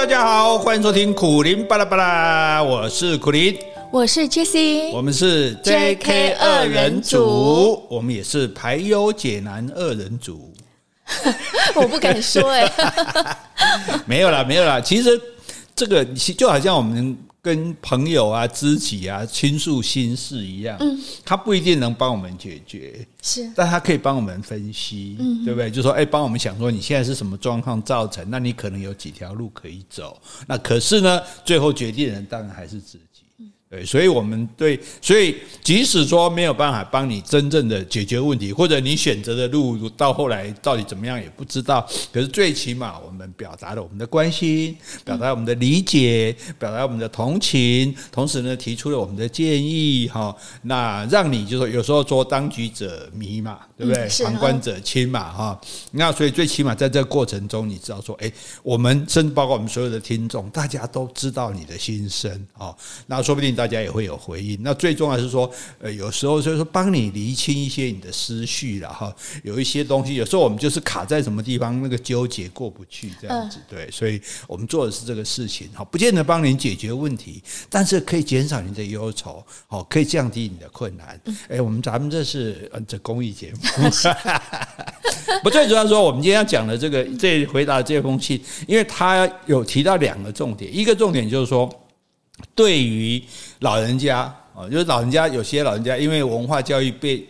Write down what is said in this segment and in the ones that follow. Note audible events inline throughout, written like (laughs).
大家好，欢迎收听苦林巴拉巴拉，我是苦林，我是 Jessie，我们是 JK 二人组，我们也是排忧解难二人组。(laughs) 我不敢说哎，(laughs) 没有啦，没有啦。其实这个就好像我们跟朋友啊、知己啊倾诉心事一样，嗯，他不一定能帮我们解决，是，但他可以帮我们分析，嗯，对不对？就说，哎，帮我们想说你现在是什么状况造成，那你可能有几条路可以走，那可是呢，最后决定人当然还是自己。对，所以我们对，所以即使说没有办法帮你真正的解决问题，或者你选择的路到后来到底怎么样也不知道，可是最起码我们表达了我们的关心，表达我们的理解，表达我们的同情，同时呢提出了我们的建议，哈，那让你就是有时候做当局者迷嘛，对不对？旁观者清嘛，哈，那所以最起码在这个过程中，你知道说，哎，我们甚至包括我们所有的听众，大家都知道你的心声，哦，那说不定。大家也会有回应。那最重要是说，呃，有时候就是说帮你厘清一些你的思绪了哈。有一些东西，有时候我们就是卡在什么地方，那个纠结过不去这样子。对，所以我们做的是这个事情哈，不见得帮您解决问题，但是可以减少你的忧愁，哦，可以降低你的困难。哎，我们咱们这是呃这公益节目，(laughs) 不最主要说，我们今天要讲的这个这回答这封信，因为他有提到两个重点，一个重点就是说。对于老人家啊，就是老人家有些老人家，因为文化教育背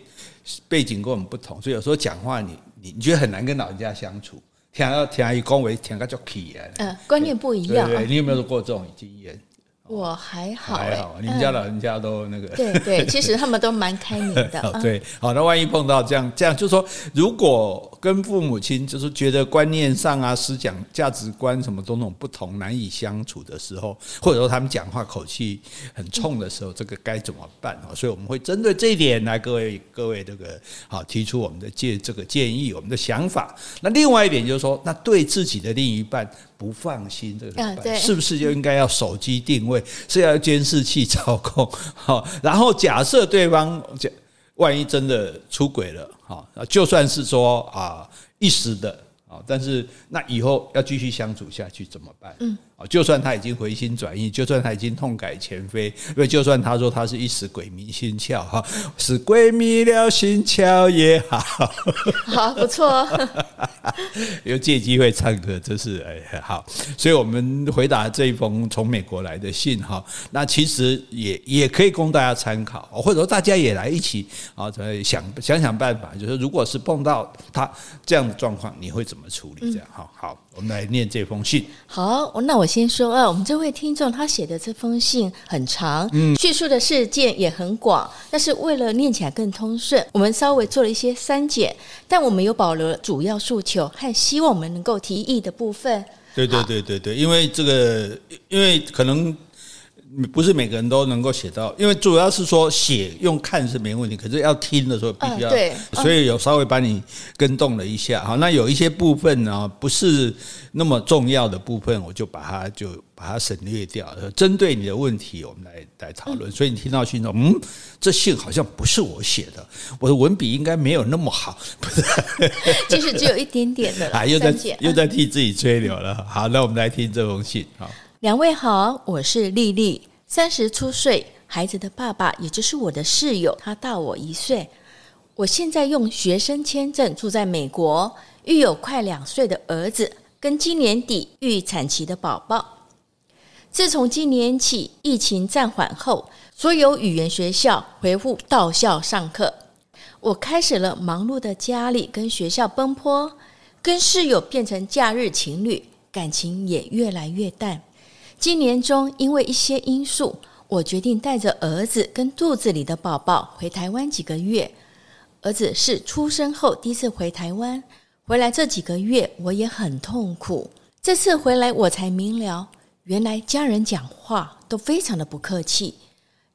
背景跟我们不同，所以有时候讲话你你你觉得很难跟老人家相处，听到听到一恭维，听个叫气啊，嗯，观念不一样。对对，你有没有过这种经验？我还好，还好，你们家老人家都那个，对对，其实他们都蛮开明的。(laughs) 对，好，那万一碰到这样这样，就是说，如果跟父母亲就是觉得观念上啊、思想、价值观什么种种不同，难以相处的时候，或者说他们讲话口气很冲的时候，这个该怎么办啊？所以我们会针对这一点来各位各位这个好提出我们的建这个建议，我们的想法。那另外一点就是说，那对自己的另一半。不放心这个，是不是就应该要手机定位，是要监视器操控？好，然后假设对方万一真的出轨了，啊，就算是说啊一时的啊，但是那以后要继续相处下去怎么办？嗯。就算他已经回心转意，就算他已经痛改前非，因为就算他说他是一时鬼迷心窍哈，是鬼迷了心窍也好，(laughs) 好不错，(laughs) 又借机会唱歌，这是哎好，所以我们回答这一封从美国来的信哈，那其实也也可以供大家参考，或者说大家也来一起啊，再想想想办法，就是如果是碰到他这样的状况，你会怎么处理？这样好好。我们来念这封信。好，那我先说啊，我们这位听众他写的这封信很长，嗯，叙述的事件也很广，但是为了念起来更通顺，我们稍微做了一些删减，但我们有保留了主要诉求和希望我们能够提议的部分。对对对对对，因为这个，因为可能。不是每个人都能够写到，因为主要是说写用看是没问题，可是要听的时候必须要，嗯、对，所以有稍微把你跟动了一下哈。那有一些部分呢，不是那么重要的部分，我就把它就把它省略掉。针对你的问题，我们来来讨论。所以你听到信说，嗯，这信好像不是我写的，我的文笔应该没有那么好，不是？其实只有一点点的 (laughs) 啊，又在又在替自己吹牛了。好，那我们来听这封信。好。两位好，我是丽丽，三十出岁，孩子的爸爸，也就是我的室友，他大我一岁。我现在用学生签证住在美国，育有快两岁的儿子，跟今年底预产期的宝宝。自从今年起疫情暂缓后，所有语言学校恢复到校上课，我开始了忙碌的家里跟学校奔波，跟室友变成假日情侣，感情也越来越淡。今年中，因为一些因素，我决定带着儿子跟肚子里的宝宝回台湾几个月。儿子是出生后第一次回台湾，回来这几个月我也很痛苦。这次回来我才明了，原来家人讲话都非常的不客气。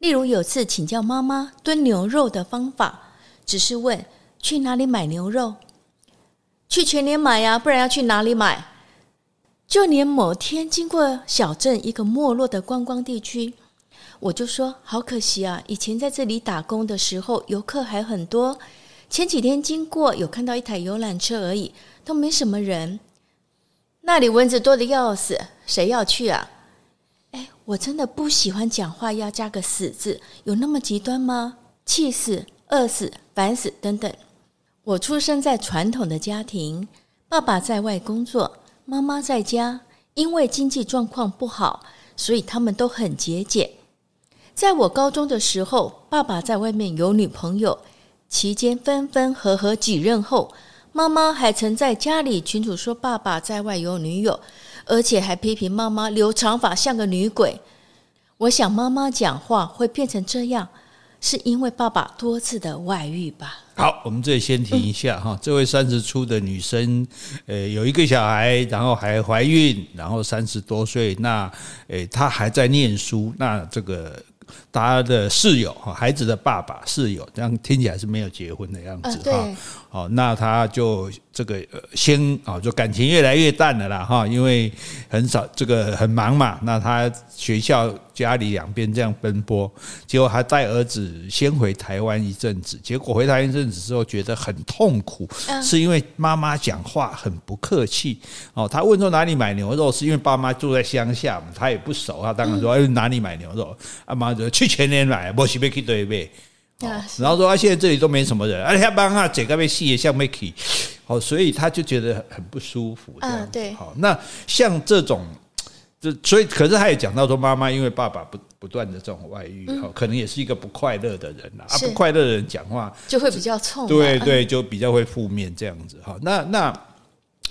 例如有次请教妈妈炖牛肉的方法，只是问去哪里买牛肉？去全年买呀，不然要去哪里买？就连某天经过小镇一个没落的观光地区，我就说好可惜啊！以前在这里打工的时候，游客还很多。前几天经过，有看到一台游览车而已，都没什么人。那里蚊子多的要死，谁要去啊？哎，我真的不喜欢讲话要加个死字，有那么极端吗？气死、饿死、烦死等等。我出生在传统的家庭，爸爸在外工作，妈妈在家。因为经济状况不好，所以他们都很节俭。在我高中的时候，爸爸在外面有女朋友，期间分分合合几任后，妈妈还曾在家里群主说爸爸在外有女友，而且还批评妈妈留长发像个女鬼。我想妈妈讲话会变成这样，是因为爸爸多次的外遇吧。好，我们这里先停一下哈。这位三十出的女生，呃，有一个小孩，然后还怀孕，然后三十多岁，那，诶，她还在念书，那这个。他的室友哈，孩子的爸爸室友，这样听起来是没有结婚的样子哈。好，那他就这个先啊，就感情越来越淡了啦哈，因为很少这个很忙嘛。那他学校家里两边这样奔波，结果还带儿子先回台湾一阵子。结果回台湾一阵子之后，觉得很痛苦，是因为妈妈讲话很不客气哦。他问说哪里买牛肉，是因为爸妈住在乡下嘛，他也不熟，他当然说哎哪里买牛肉，阿妈就去全年买，我是要去对面。然后说啊，现在这里都没什么人，而且帮啊这个被戏也像没去，好，所以他就觉得很不舒服。啊，对。好，那像这种，这所以可是他也讲到说，妈妈因为爸爸不不断的这种外遇，好，可能也是一个不快乐的人啊，不快乐的人讲话就会比较冲，对对，就比较会负面这样子。哈，那那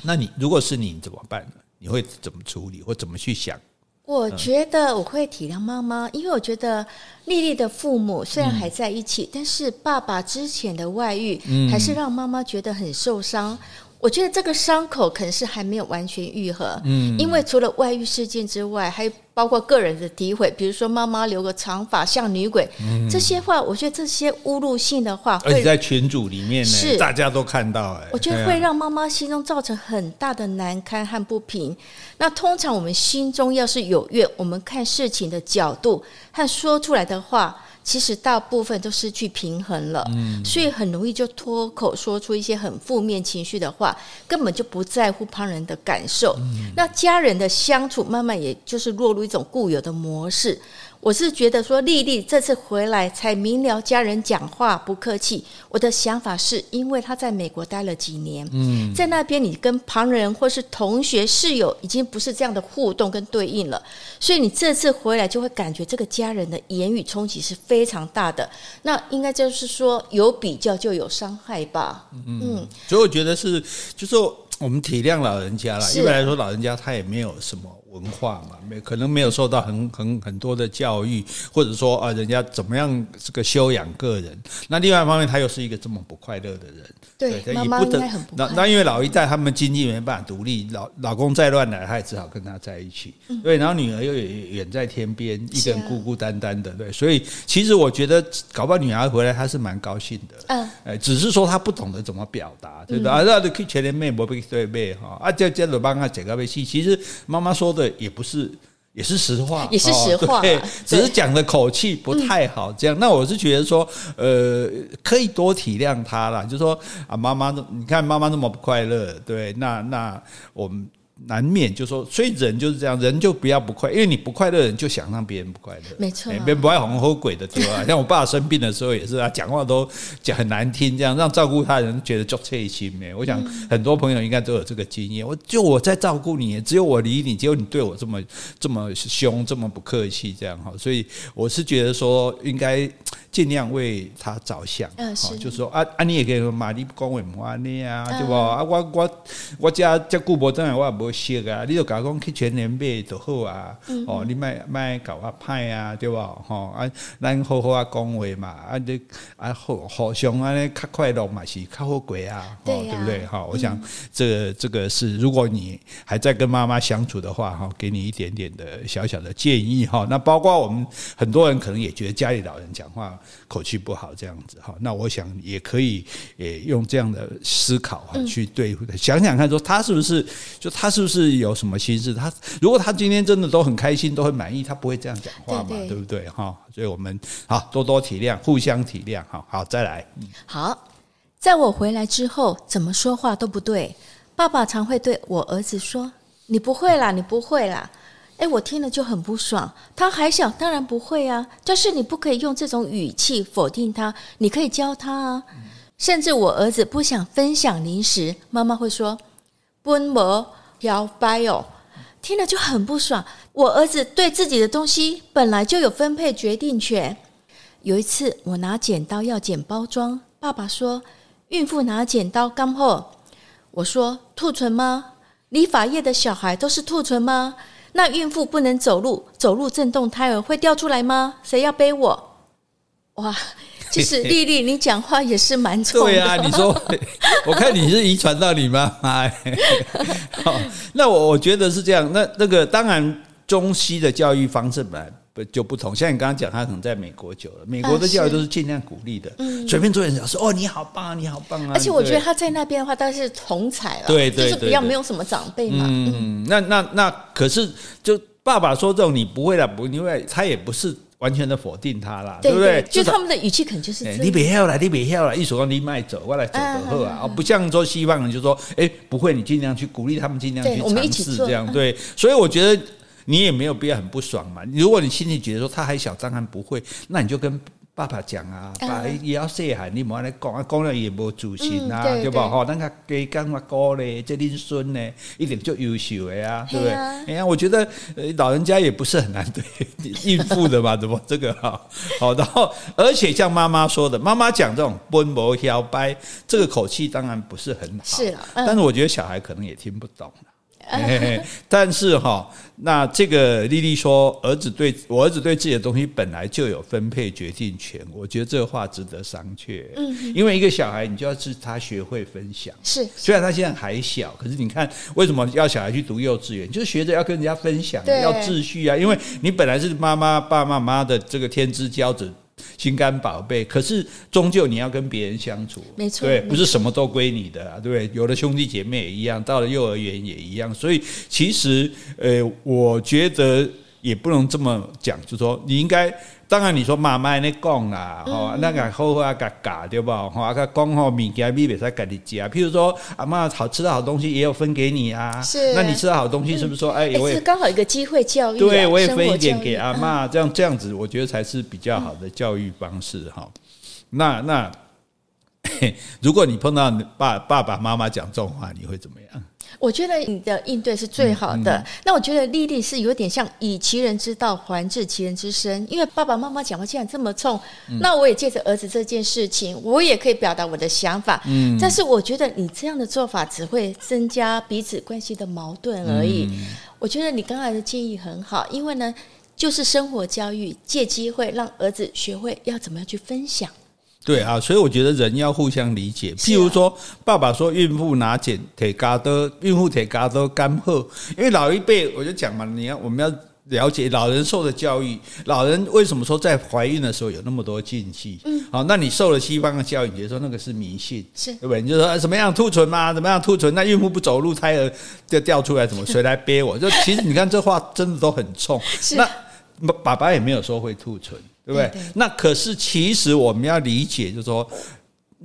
那你如果是你怎么办呢？你会怎么处理或怎么去想？我觉得我会体谅妈妈，因为我觉得丽丽的父母虽然还在一起，嗯、但是爸爸之前的外遇还是让妈妈觉得很受伤。我觉得这个伤口可能是还没有完全愈合，嗯，因为除了外遇事件之外，还包括个人的诋毁，比如说妈妈留个长发像女鬼，嗯、这些话，我觉得这些侮辱性的话，而且在群组里面呢，是大家都看到，哎，我觉得会让妈妈心中造成很大的难堪和不平。那通常我们心中要是有怨，我们看事情的角度和说出来的话。其实大部分都失去平衡了，嗯，所以很容易就脱口说出一些很负面情绪的话，根本就不在乎旁人的感受。嗯，那家人的相处慢慢也就是落入一种固有的模式。我是觉得说，丽丽这次回来才明了家人讲话不客气。我的想法是因为她在美国待了几年，嗯，在那边你跟旁人或是同学室友已经不是这样的互动跟对应了，所以你这次回来就会感觉这个家人的言语冲击是非常大的。那应该就是说有比较就有伤害吧？嗯，嗯，所以我觉得是，就是我们体谅老人家了。一般来说，老人家他也没有什么。文化嘛，没可能没有受到很很很多的教育，或者说啊，人家怎么样这个修养个人。那另外一方面，他又是一个这么不快乐的人，对，妈妈应该很不得。那那因为老一代他们经济没办法独立，老老公再乱来，他也只好跟他在一起。嗯、对，然后女儿又远在天边，一个人孤孤单单的，对。所以其实我觉得，搞不好女儿回来，她是蛮高兴的。嗯，哎，只是说她不懂得怎么表达，对吧？啊，那就去前面妹不被对妹哈，啊，这这就帮他解个微信。其实妈妈说的。也不是，也是实话，也是实话，对，只是讲的口气不太好。这样，那我是觉得说，呃，可以多体谅他啦。就是说啊，妈妈，你看妈妈那么不快乐，对，那那我们。难免就说，所以人就是这样，人就不要不快，因为你不快乐，人就想让别人不快乐。没错、啊，别人不爱哄哄鬼的对吧？(laughs) 像我爸生病的时候也是，啊讲话都讲很难听，这样让照顾他人觉得就刺心没。我想很多朋友应该都有这个经验。我就我在照顾你，只有我理你，只有你对我这么这么凶，这么不客气，这样哈。所以我是觉得说应该。尽量为他着想，嗯，是，就是说啊啊，你也可以说嘛，你讲话唔安尼啊，对吧？啊，我我我家这久无等下我也无识啊，你就甲我讲去全年买就好啊，哦，你卖卖搞我歹啊，对不？吼啊，咱好好啊讲话嘛，啊你啊互互相安尼较快乐嘛是较好过啊，哦，对不对？哈，我想这个这个是，如果你还在跟妈妈相处的话，哈，给你一点点的小小的建议哈。那包括我们很多人可能也觉得家里老人讲话。口气不好这样子哈，那我想也可以，也用这样的思考哈去对付他，想想看，说他是不是就他是不是有什么心事？他如果他今天真的都很开心，都很满意，他不会这样讲话嘛，对不对哈？所以我们好多多体谅，互相体谅哈。好，再来。好，在我回来之后，怎么说话都不对。爸爸常会对我儿子说：“你不会啦，你不会啦。”哎，我听了就很不爽。他还小，当然不会啊。但是你不可以用这种语气否定他，你可以教他啊。甚至我儿子不想分享零食，妈妈会说“分没摇摆哦”，听了就很不爽。我儿子对自己的东西本来就有分配决定权。有一次，我拿剪刀要剪包装，爸爸说：“孕妇拿剪刀干货。”我说：“兔唇吗？理发业的小孩都是兔唇吗？”那孕妇不能走路，走路震动胎儿会掉出来吗？谁要背我？哇，其实丽丽，你讲话也是蛮冲的。对啊，你说，我看你是遗传到你妈妈。好，那我我觉得是这样。那那个当然，中西的教育方式本来。不就不同，像你刚刚讲，他可能在美国久了，美国的教育都是尽量鼓励的，随便做点小事，哦，你好棒啊，你好棒啊！而且我觉得他在那边的话，当然是同才了，对对，就是比较没有什么长辈嘛。嗯，那那那可是，就爸爸说这种你不会了，不，因为他也不是完全的否定他啦，对不对？就他们的语气可能就是你别要了，你别要了，一说你卖走，我来走的后啊，不像说西方人就说，哎，不会，你尽量去鼓励他们，尽量去尝试这样，对，所以我觉得。你也没有必要很不爽嘛。如果你心里觉得说他还小，张翰不会，那你就跟爸爸讲啊，爸也要细汉，你莫来讲啊，讲了也无自信啊，对吧？哈，那个给干嘛哥嘞，这恁孙呢，一定就优秀的呀，对不对？哎呀，我觉得老人家也不是很难对孕妇的嘛，(laughs) 怎么这个哈？好，然后而且像妈妈说的，妈妈讲这种奔波摇摆，这个口气当然不是很好，是，但是我觉得小孩可能也听不懂。(laughs) 但是哈，那这个丽丽说，儿子对我儿子对自己的东西本来就有分配决定权，我觉得这个话值得商榷。嗯，因为一个小孩，你就要是他学会分享。是，虽然他现在还小，可是你看，为什么要小孩去读幼稚园？就是学着要跟人家分享，要秩序啊。因为你本来是妈妈、爸爸妈妈的这个天之骄子。心肝宝贝，可是终究你要跟别人相处，没错，对，不是什么都归你的啊，对不对？有的兄弟姐妹也一样，到了幼儿园也一样，所以其实，呃，我觉得也不能这么讲，就是说你应该。当然，你说妈妈那讲啦，吼，那个好好个教对吧？吼，啊个讲好物件，你别使家己食。譬如说，阿妈好吃的好东西，也有分给你啊。是，那你吃的好东西，是不是说，哎，我也刚好一个机会教育，对，我也分一点给阿妈，这样这样子，我觉得才是比较好的教育方式哈。那那，(laughs) 如果你碰到爸爸爸妈妈讲这种话，你会怎么样？我觉得你的应对是最好的。嗯嗯、那我觉得丽丽是有点像以其人之道还治其人之身，因为爸爸妈妈讲话竟然这么冲，嗯、那我也借着儿子这件事情，我也可以表达我的想法。嗯，但是我觉得你这样的做法只会增加彼此关系的矛盾而已。嗯、我觉得你刚才的建议很好，因为呢，就是生活教育，借机会让儿子学会要怎么样去分享。对啊，所以我觉得人要互相理解。譬如说，爸爸说孕妇拿剪铁嘎的，孕妇铁嘎都干喝。因为老一辈我就讲嘛，你要我们要了解老人受的教育。老人为什么说在怀孕的时候有那么多禁忌？嗯，好，那你受了西方的教育，你就说那个是迷信，是对不对？你就说怎么样兔唇嘛，怎么样兔唇？那孕妇不走路，胎儿就掉出来，怎么谁来背我？就其实你看这话真的都很冲。(laughs) 是那爸爸也没有说会兔唇。对不对？那可是其实我们要理解，就是说。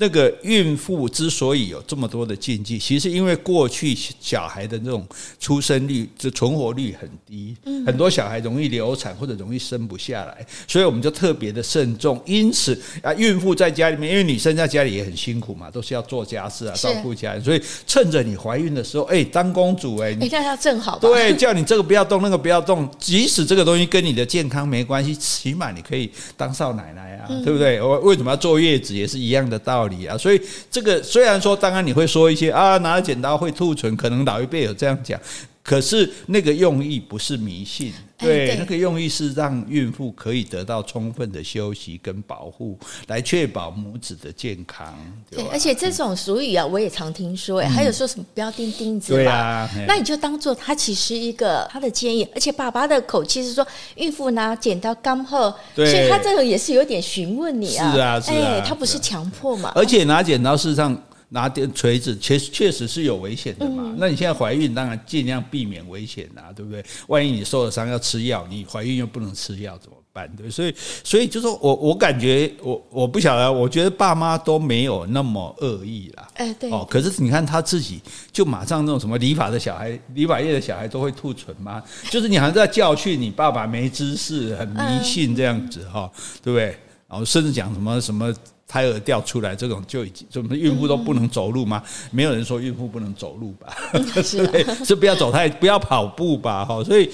那个孕妇之所以有这么多的禁忌，其实因为过去小孩的这种出生率、这存活率很低，很多小孩容易流产或者容易生不下来，所以我们就特别的慎重。因此啊，孕妇在家里面，因为女生在家里也很辛苦嘛，都是要做家事啊，照顾家人，所以趁着你怀孕的时候，哎，当公主哎，你看要正好，对，叫你这个不要动，那个不要动，即使这个东西跟你的健康没关系，起码你可以当少奶奶啊，对不对？我为什么要坐月子，也是一样的道理。道理啊，所以这个虽然说，当然你会说一些啊，拿着剪刀会吐唇，可能老一辈有这样讲。可是那个用意不是迷信，对，对那个用意是让孕妇可以得到充分的休息跟保护，来确保母子的健康。对，而且这种俗语啊，我也常听说，哎、嗯，还有说什么不要钉钉子吧？对啊，那你就当做他其实一个他的建议，而且爸爸的口气是说，孕妇拿剪刀刚好，所以他这个也是有点询问你啊，是啊，是啊，哎，他不是强迫嘛？而且拿剪刀事实上。拿点锤子，确确实是有危险的嘛。那你现在怀孕，当然尽量避免危险啊，对不对？万一你受了伤要吃药，你怀孕又不能吃药怎么办？办？对，所以所以就说我我感觉我我不晓得，我觉得爸妈都没有那么恶意啦。哎，对哦，可是你看他自己就马上那种什么理发的小孩，理发业的小孩都会吐唇吗？就是你好像在教训你爸爸没知识、很迷信这样子哈，对不对？然后甚至讲什么什么。胎儿掉出来这种就已经，怎么孕妇都不能走路吗？没有人说孕妇不能走路吧？(laughs) 是是不要走太，(laughs) 不要跑步吧？哈，所以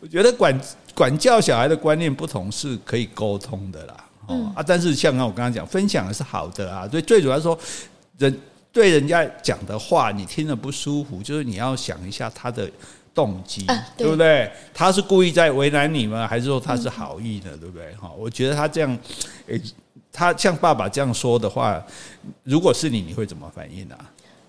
我觉得管管教小孩的观念不同是可以沟通的啦。哦啊，但是像刚我刚刚讲，分享的是好的啊。所以最主要说，人对人家讲的话你听了不舒服，就是你要想一下他的动机，对不对？他是故意在为难你吗？还是说他是好意的？对不对？哈，我觉得他这样，诶。他像爸爸这样说的话，如果是你，你会怎么反应呢？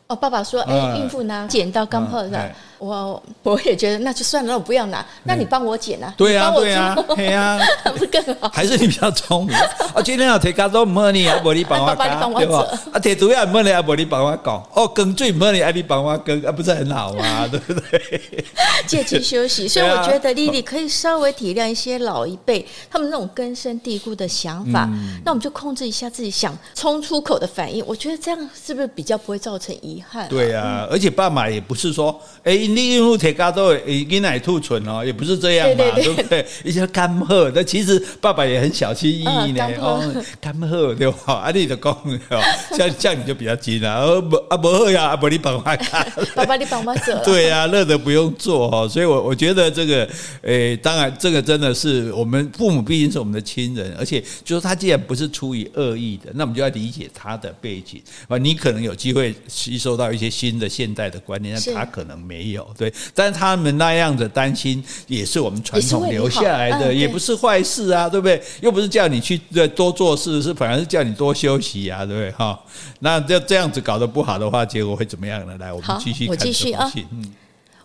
哦，爸爸说：“哎，孕妇拿剪刀刚破的，我我也觉得那就算了，那我不要拿，那你帮我剪啊？对呀，对呀，对呀，(laughs) 不更好？还是你比较聪明？我 (laughs) 今天要提卡都唔好你啊，不你帮我搞，对吧？啊，提毒药唔好你啊，不你帮我搞。哦，耕最唔好你，啊，你帮我耕，啊，不是很好吗？(laughs) 对不对？借机休息，所以我觉得莉莉可以稍微体谅一些老一辈他们那种根深蒂固的想法，那我们就控制一下自己想冲出口的反应。我觉得这样是不是比较不会造成遗？对啊，而且爸妈也不是说，哎，你孕妇铁嘎都已经来吐唇哦，也不是这样嘛，对，对，对，对不对？一些干喝，那其实爸爸也很小心翼翼呢。哦，干喝对吧？啊，你的讲哦，(laughs) 像这样你就比较急了。哦，不啊，不喝呀，啊，不你帮我干，(laughs) 爸爸你帮我做。对啊，乐得不用做哈，所以我我觉得这个，诶，当然这个真的是我们父母毕竟是我们的亲人，而且就是他既然不是出于恶意的，那我们就要理解他的背景啊，你可能有机会吸收。受到一些新的现代的观念，但他可能没有对，但是他们那样的担心也是我们传统留下来的，也不是坏事啊，对不对？又不是叫你去多做事，是反而是叫你多休息啊，对不对？哈，那这这样子搞得不好的话，结果会怎么样呢？来，我们继续，我继续啊。嗯，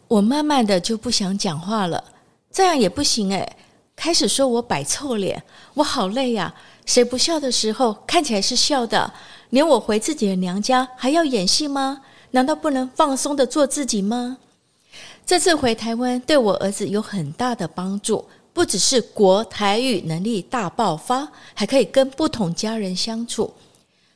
我慢慢的就不想讲话了，这样也不行哎。开始说我摆臭脸，我好累呀。谁不笑的时候看起来是笑的？连我回自己的娘家还要演戏吗？难道不能放松的做自己吗？这次回台湾对我儿子有很大的帮助，不只是国台语能力大爆发，还可以跟不同家人相处。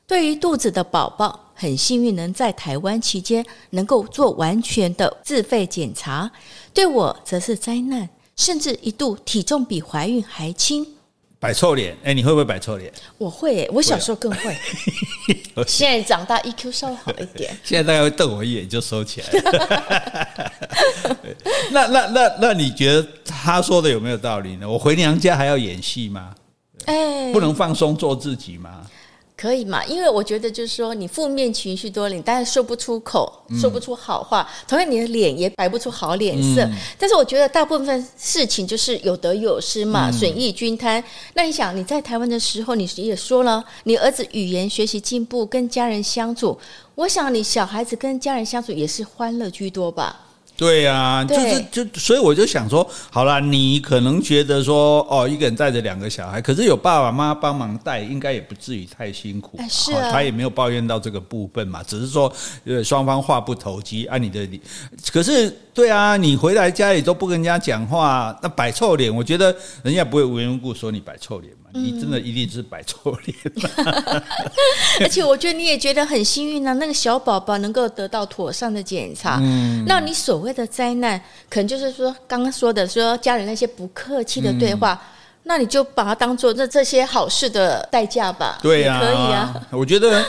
对于肚子的宝宝，很幸运能在台湾期间能够做完全的自费检查，对我则是灾难，甚至一度体重比怀孕还轻。摆臭脸，哎，你会不会摆臭脸？我会，我小时候更会。(laughs) 现在长大，EQ 稍微好一点。(laughs) 现在大家会瞪我一眼就收起来 (laughs) 了。那那那那，你觉得他说的有没有道理呢？我回娘家还要演戏吗？哎，不能放松做自己吗？可以嘛？因为我觉得就是说，你负面情绪多了，你当然说不出口，说不出好话。嗯、同样，你的脸也摆不出好脸色。嗯、但是我觉得大部分事情就是有得有失嘛，损益均摊。那你想，你在台湾的时候，你也说了，你儿子语言学习进步，跟家人相处，我想你小孩子跟家人相处也是欢乐居多吧。对呀、啊，就是就所以我就想说，好了，你可能觉得说，哦，一个人带着两个小孩，可是有爸爸妈妈帮忙带，应该也不至于太辛苦。是啊，他也没有抱怨到这个部分嘛，只是说，呃，双方话不投机，按你的理，可是。对啊，你回来家里都不跟人家讲话，那摆臭脸，我觉得人家不会无缘无故说你摆臭脸嘛。嗯、你真的一定是摆臭脸。(laughs) 而且我觉得你也觉得很幸运啊，那个小宝宝能够得到妥善的检查。嗯，那你所谓的灾难，可能就是说刚刚说的，说家人那些不客气的对话，嗯、那你就把它当做这这些好事的代价吧。对呀、啊，可以啊。我觉得。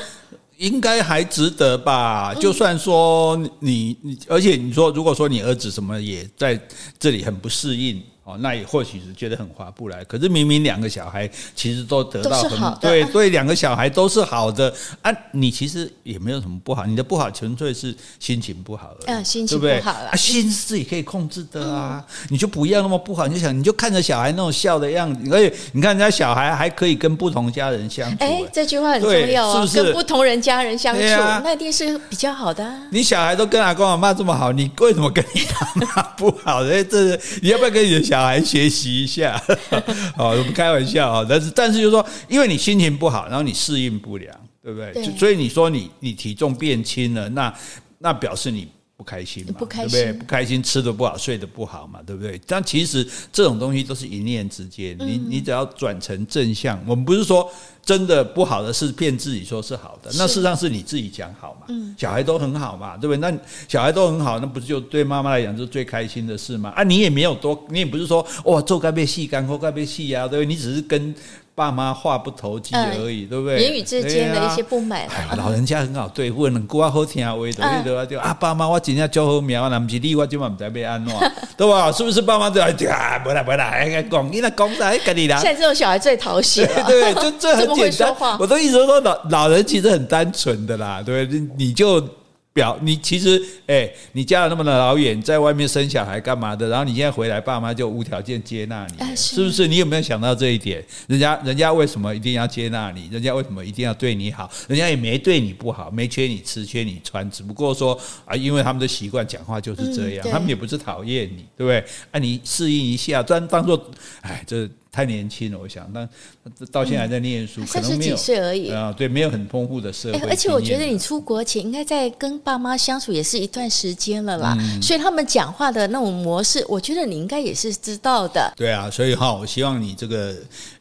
应该还值得吧？就算说你你，而且你说，如果说你儿子什么也在这里很不适应。哦，那也或许是觉得很划不来，可是明明两个小孩其实都得到很对对，两个小孩都是好的啊，你其实也没有什么不好，你的不好纯粹是心情不好而已，心情不好了，啊，心是自己可以控制的啊，你就不要那么不好，你就想你就看着小孩那种笑的样子，而且你看人家小孩还可以跟不同家人相处，哎，这句话很重要啊，是不是？跟不同人家人相处，那一定是比较好的。你小孩都跟阿公阿妈这么好，你为什么跟你妈妈不好？哎，这你要不要跟你的小孩？小孩学习一下，(laughs) 好，我们开玩笑。啊，但是但是就是说，因为你心情不好，然后你适应不良，对不对？对，所以你说你你体重变轻了，那那表示你不开心嘛，不开心，对不对？不开心，吃的不好，睡得不好嘛，对不对？但其实这种东西都是一念之间，你你只要转成正向，我们不是说真的不好的事骗自己说是好的，那事实上是你自己讲好嘛。小孩都很好嘛，对不对？那小孩都很好，那不是就对妈妈来讲就是最开心的事嘛？啊，你也没有多，你也不是说哇做该被戏干或该被戏呀，对不对？你只是跟。爸妈话不投机而已，对不对？言语之间的一些不满。老人家很好对付，能过好听话的，对吧？就啊，爸妈，我今天教好苗，那不是你，我今晚不被安诺，对吧？是不是爸妈都要啊？不啦不啦，哎，讲你那讲啥？跟你啦。现在这种小孩最讨喜了，(laughs) 对，就这很 (laughs) 简单。我都一直说老老人其实很单纯的啦，对，你就。表你其实哎、欸，你嫁了那么的老远，在外面生小孩干嘛的？然后你现在回来，爸妈就无条件接纳你，是不是？你有没有想到这一点？人家人家为什么一定要接纳你？人家为什么一定要对你好？人家也没对你不好，没缺你吃，缺你穿，只不过说啊，因为他们的习惯讲话就是这样，他们也不是讨厌你，对不对？啊，你适应一下，专当做哎这。太年轻了，我想，但到现在还在念书，可能没有三十几岁而已啊，对，没有很丰富的社会、欸。而且我觉得你出国前应该在跟爸妈相处也是一段时间了啦，嗯、所以他们讲话的那种模式，我觉得你应该也是知道的。对啊，所以哈，我希望你这个。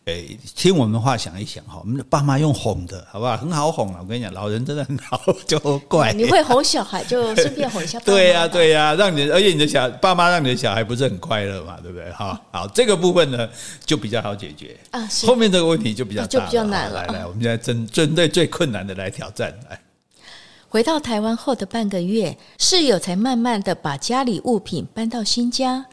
哎，听我们的话想一想哈，我们的爸妈用哄的，好不好？很好哄啊！我跟你讲，老人真的很好，就怪。你会哄小孩，就顺便哄一下 (laughs) 爸妈。对呀、啊，对呀、啊，让你，而且你的小爸妈让你的小孩不是很快乐嘛，对不对？哈，好，这个部分呢就比较好解决啊。后面这个问题就比较大就比较难了。来来，我们现在针针对最困难的来挑战。来，回到台湾后的半个月，室友才慢慢的把家里物品搬到新家。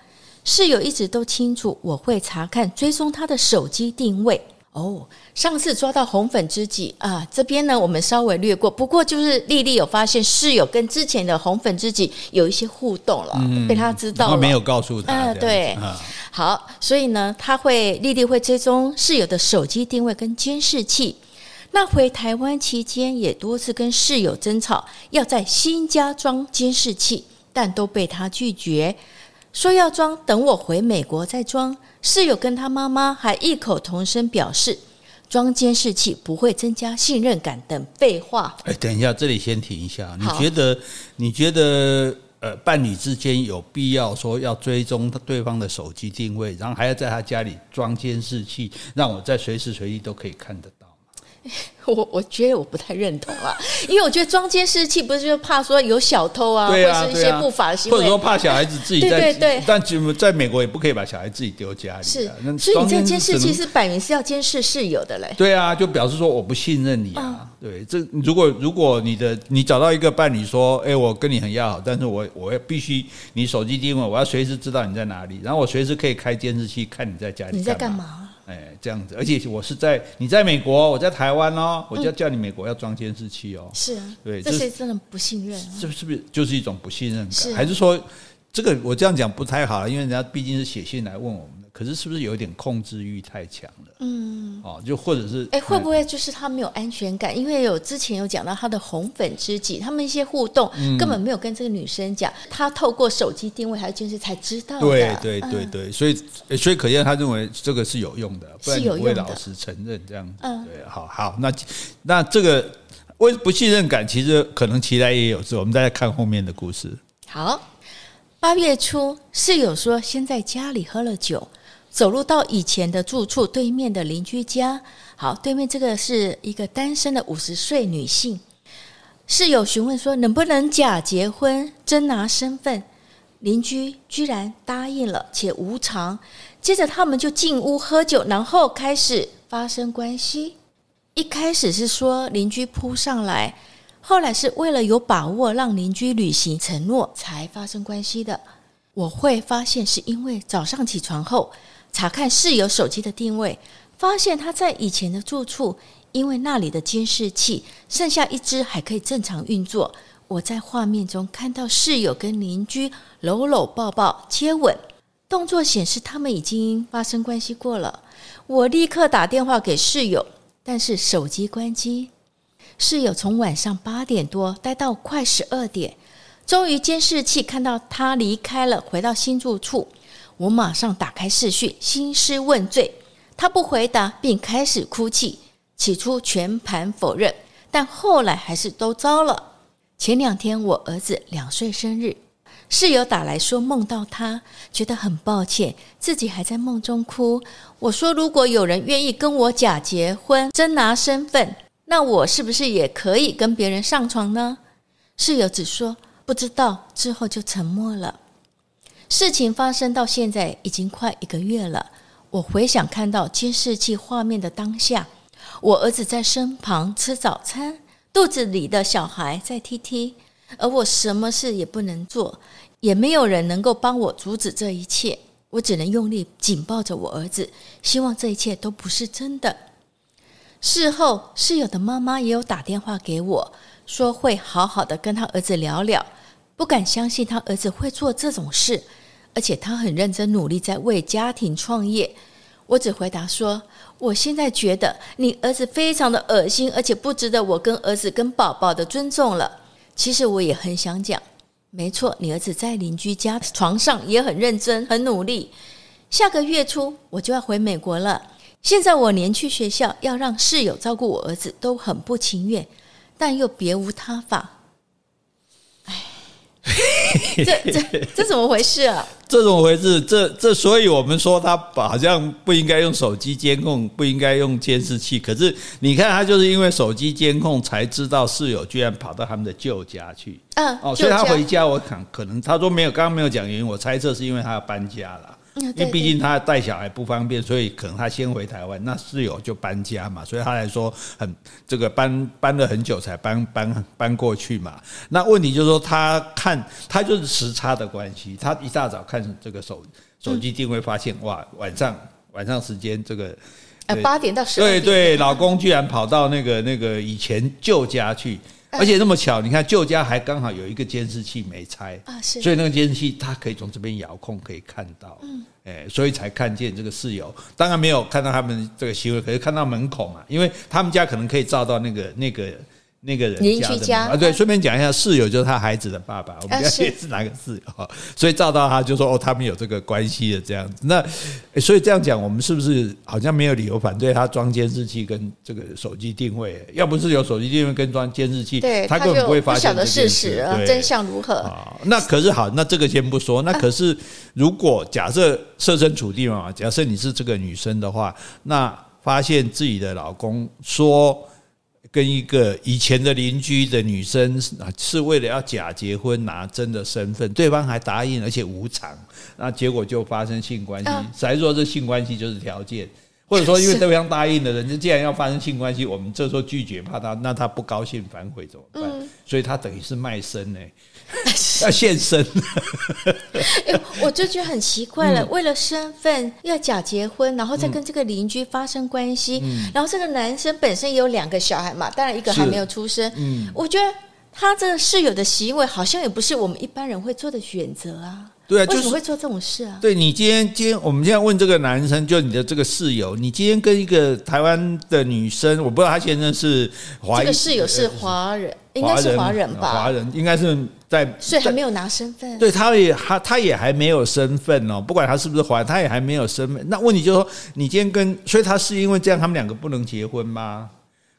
室友一直都清楚，我会查看追踪他的手机定位。哦，上次抓到红粉知己啊，这边呢我们稍微略过。不过就是丽丽有发现室友跟之前的红粉知己有一些互动了，嗯、被他知道了。他没有告诉他。啊，对，啊、好，所以呢，他会丽丽会追踪室友的手机定位跟监视器。那回台湾期间也多次跟室友争吵，要在新家装监视器，但都被他拒绝。说要装，等我回美国再装。室友跟他妈妈还异口同声表示，装监视器不会增加信任感等废话。哎，等一下，这里先停一下。你觉得？你觉得？呃，伴侣之间有必要说要追踪他对方的手机定位，然后还要在他家里装监视器，让我在随时随地都可以看得到吗？(laughs) 我我觉得我不太认同啊，(laughs) 因为我觉得装监视器不是就怕说有小偷啊，对啊，或者是一些不法的行为，或者说怕小孩子自己在，对对对，但在美国也不可以把小孩自己丢家里，是，所以你这监视器是摆明是要监视室友的嘞，对啊，就表示说我不信任你啊，对，这如果如果你的你找到一个伴侣说，哎，我跟你很要好，但是我我要必须你手机定位，我要随时知道你在哪里，然后我随时可以开监视器看你在家里你在干嘛。哎，这样子，而且我是在你在美国，我在台湾哦，我就要叫你美国要装监视器哦。是啊，对，这些真的不信任，是不是？是不是就是一种不信任感？还是说，这个我这样讲不太好，因为人家毕竟是写信来问我们。可是是不是有一点控制欲太强了？嗯，哦，就或者是哎、欸，会不会就是他没有安全感？因为有之前有讲到他的红粉知己，他们一些互动根本没有跟这个女生讲，他透过手机定位还有监视才知道的。对对对对，所以所以可见他认为这个是有用的，不然不会老实承认这样子。嗯，对，好好，那那这个为不信任感，其实可能其他也有，是我们再来看后面的故事。好，八月初室友说先在家里喝了酒。走路到以前的住处对面的邻居家，好，对面这个是一个单身的五十岁女性。室友询问说能不能假结婚，真拿身份，邻居居然答应了，且无偿。接着他们就进屋喝酒，然后开始发生关系。一开始是说邻居扑上来，后来是为了有把握让邻居履行承诺才发生关系的。我会发现是因为早上起床后。查看室友手机的定位，发现他在以前的住处，因为那里的监视器剩下一只还可以正常运作。我在画面中看到室友跟邻居搂搂抱抱接吻，动作显示他们已经发生关系过了。我立刻打电话给室友，但是手机关机。室友从晚上八点多待到快十二点，终于监视器看到他离开了，回到新住处。我马上打开视讯，兴师问罪。他不回答，并开始哭泣。起初全盘否认，但后来还是都招了。前两天我儿子两岁生日，室友打来说梦到他，觉得很抱歉，自己还在梦中哭。我说如果有人愿意跟我假结婚，真拿身份，那我是不是也可以跟别人上床呢？室友只说不知道，之后就沉默了。事情发生到现在已经快一个月了。我回想看到监视器画面的当下，我儿子在身旁吃早餐，肚子里的小孩在踢踢，而我什么事也不能做，也没有人能够帮我阻止这一切。我只能用力紧抱着我儿子，希望这一切都不是真的。事后，室友的妈妈也有打电话给我，说会好好的跟他儿子聊聊，不敢相信他儿子会做这种事。而且他很认真努力在为家庭创业，我只回答说：“我现在觉得你儿子非常的恶心，而且不值得我跟儿子跟宝宝的尊重了。”其实我也很想讲，没错，你儿子在邻居家床上也很认真、很努力。下个月初我就要回美国了，现在我连去学校要让室友照顾我儿子都很不情愿，但又别无他法。这这这怎么回事啊？(laughs) 这怎么回事？这这，所以我们说他好像不应该用手机监控，不应该用监视器。可是你看，他就是因为手机监控才知道室友居然跑到他们的旧家去。嗯，哦，所以他回家，我可可能他说没有，刚刚没有讲原因。我猜测是因为他要搬家了。因为毕竟他带小孩不方便，所以可能他先回台湾，那室友就搬家嘛，所以他来说很这个搬搬了很久才搬搬搬过去嘛。那问题就是说，他看他就是时差的关系，他一大早看这个手手机定位，发现哇，晚上晚上时间这个呃八点到十点，对对，老公居然跑到那个那个以前旧家去。而且那么巧，你看旧家还刚好有一个监视器没拆啊，是，所以那个监视器它可以从这边遥控可以看到，嗯，哎，所以才看见这个室友，当然没有看到他们这个行为，可是看到门口嘛，因为他们家可能可以照到那个那个。那个人家的家啊，对，顺便讲一下，室友就是他孩子的爸爸，我们家也是哪个室友，所以照到他就说哦，他们有这个关系的这样子。那所以这样讲，我们是不是好像没有理由反对他装监视器跟这个手机定位？要不是有手机定位跟装监视器，对，他根本不会发现这件事。真相如何？那可是好，那这个先不说。那可是如果假设设身处地嘛，假设你是这个女生的话，那发现自己的老公说。跟一个以前的邻居的女生啊，是为了要假结婚拿真的身份，对方还答应，而且无偿，那结果就发生性关系。谁说这性关系就是条件？或者说，因为对方答应的人，既然要发生性关系，我们这时候拒绝，怕他那他不高兴反悔怎么办？所以他等于是卖身呢。(laughs) 要献身，我就觉得很奇怪了。为了身份要假结婚，然后再跟这个邻居发生关系，然后这个男生本身也有两个小孩嘛，当然一个还没有出生。嗯，我觉得他这个室友的行为好像也不是我们一般人会做的选择啊。对啊，为什么会做这种事啊？对，你今天，今天我们现在问这个男生，就你的这个室友，你今天跟一个台湾的女生，我不知道他先生是华，这个室友是华人，应该是华人吧？华人应该是在，所以还没有拿身份。对，他也他他也还没有身份哦，不管他是不是华人，他也还没有身份。那问题就是说，你今天跟，所以他是因为这样，他们两个不能结婚吗？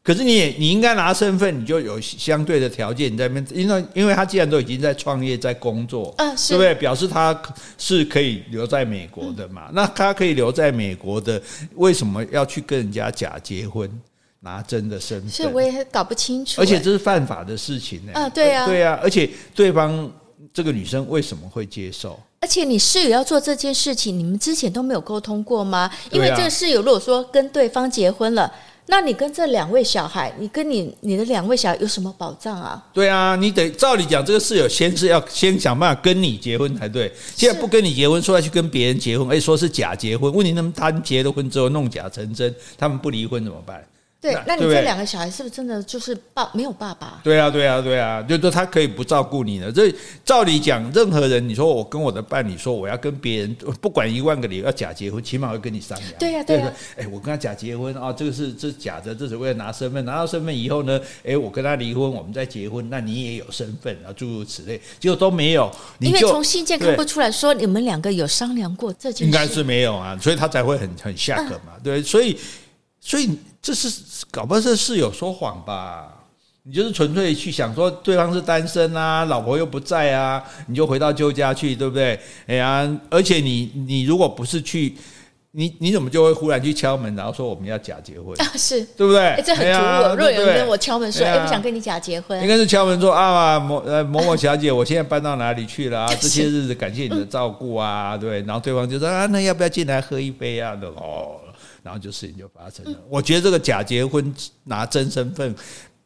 可是你也你应该拿身份，你就有相对的条件。你在那边，因为因为他既然都已经在创业、在工作，嗯，对不对？表示他是可以留在美国的嘛？那他可以留在美国的，为什么要去跟人家假结婚，拿真的身份？所以我也搞不清楚。而且这是犯法的事情呢。嗯，对啊，对啊。而且对方这个女生为什么会接受？而且你室友要做这件事情，你们之前都没有沟通过吗？因为这个室友如果说跟对方结婚了。那你跟这两位小孩，你跟你你的两位小孩有什么保障啊？对啊，你得照理讲，这个室友先是要先想办法跟你结婚才对。现在不跟你结婚，说要去跟别人结婚，诶说是假结婚。问题他们他结了婚之后弄假成真，他们不离婚怎么办？对，那你这两个小孩是不是真的就是爸没有爸爸？对啊，对啊，对啊，就说他可以不照顾你的。这照理讲，任何人，你说我跟我的伴侣说我要跟别人，不管一万个理由要假结婚，起码会跟你商量。对呀，对呀。哎，我跟他假结婚啊，这个是这是假的，这是为了拿身份。拿到身份以后呢，哎，我跟他离婚，我们再结婚，那你也有身份啊，诸如此类。结果都没有，因为从信件看不出来说你们两个有商量过这件事，应该是没有啊，所以他才会很很下课嘛。对，所以所以。这是搞不好是室友说谎吧？你就是纯粹去想说对方是单身啊，老婆又不在啊，你就回到旧家去，对不对？哎呀，而且你你如果不是去，你你怎么就会忽然去敲门，然后说我们要假结婚啊？(laughs) 是对不对？哎，这很突兀。若有人跟我敲门说，哎，不想跟你假结婚，应该是敲门说啊，某呃某某小姐，我现在搬到哪里去了啊？(laughs) 这些日子感谢你的照顾啊，对。然后对方就说啊，那要不要进来喝一杯啊？的哦，然后就事情就发生了。我觉得这个假结婚拿真身份。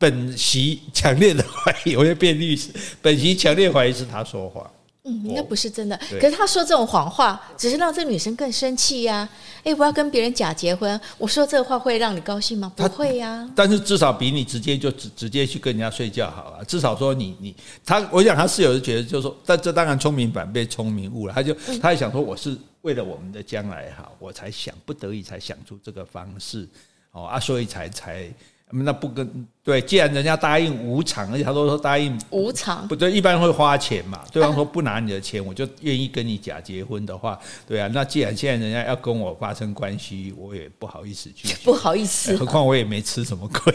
本席强烈的怀疑，我要变律师。本席强烈怀疑是他说谎，嗯，应该不是真的。可是他说这种谎话，只是让这女生更生气呀。哎，我要跟别人假结婚，我说这个话会让你高兴吗？不会呀。但是至少比你直接就直直接去跟人家睡觉好了。至少说你你他，我想他室友就觉得就是说，但这当然聪明反被聪明误了。他就他也想说，我是为了我们的将来好，我才想不得已才想出这个方式哦啊，所以才才。那不跟对，既然人家答应无偿，而且他都说答应无偿，不对，一般会花钱嘛。(laughs) 对方说不拿你的钱，我就愿意跟你假结婚的话，对啊。那既然现在人家要跟我发生关系，我也不好意思去，(laughs) 不好意思，何况我也没吃什么亏。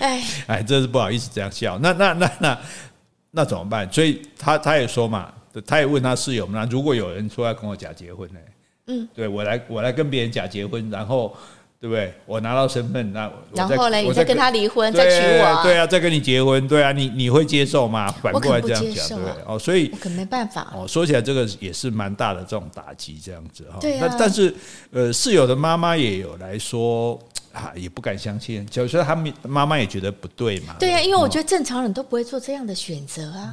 哎 (laughs) 哎，真是不好意思这样笑。那那那那那怎么办？所以他他也说嘛，他也问他室友，那如果有人说要跟我假结婚呢？嗯，对我来我来跟别人假结婚，然后。对不对？我拿到身份，那然后呢？你再跟他离婚，再娶我，对啊，再跟你结婚，对啊，你你会接受吗？反过来这样讲，对不对？哦，所以我可没办法。哦，说起来这个也是蛮大的这种打击，这样子哈。对啊。但但是呃，室友的妈妈也有来说啊，也不敢相信，小时候他们妈妈也觉得不对嘛。对啊，因为我觉得正常人都不会做这样的选择啊。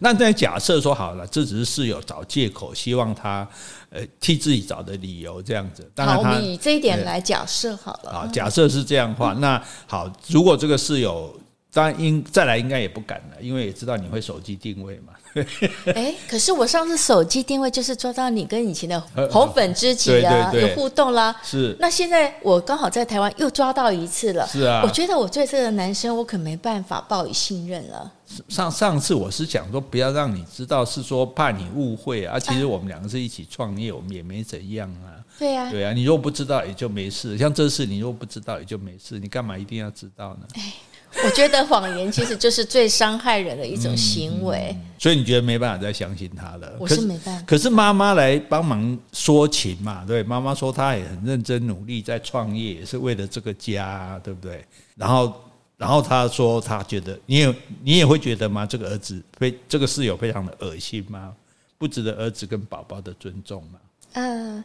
那在假设说好了，这只是室友找借口，希望他呃替自己找的理由这样子。当然他，好，以这一点来假设好了。啊，假设是这样的话，嗯、那好，如果这个室友当然应再来，应该也不敢了，因为也知道你会手机定位嘛。(laughs) 哎，可是我上次手机定位就是抓到你跟以前的 (laughs) 红粉知己啊，有互动啦。是。那现在我刚好在台湾又抓到一次了。是啊。我觉得我对这个男生我可没办法报以信任了。上上次我是讲说不要让你知道，是说怕你误会啊。其实我们两个是一起创业，我们也没怎样啊。对啊。对啊，你若不知道也就没事。像这次你若不知道也就没事，你干嘛一定要知道呢？哎。(laughs) 我觉得谎言其实就是最伤害人的一种行为，嗯嗯，所以你觉得没办法再相信他了？我是没办法。可是妈妈来帮忙说情嘛，对，妈妈说她也很认真努力在创业，也是为了这个家，对不对？然后，然后她说她觉得你也你也会觉得吗？这个儿子非这个室友非常的恶心吗？不值得儿子跟宝宝的尊重吗？嗯、呃。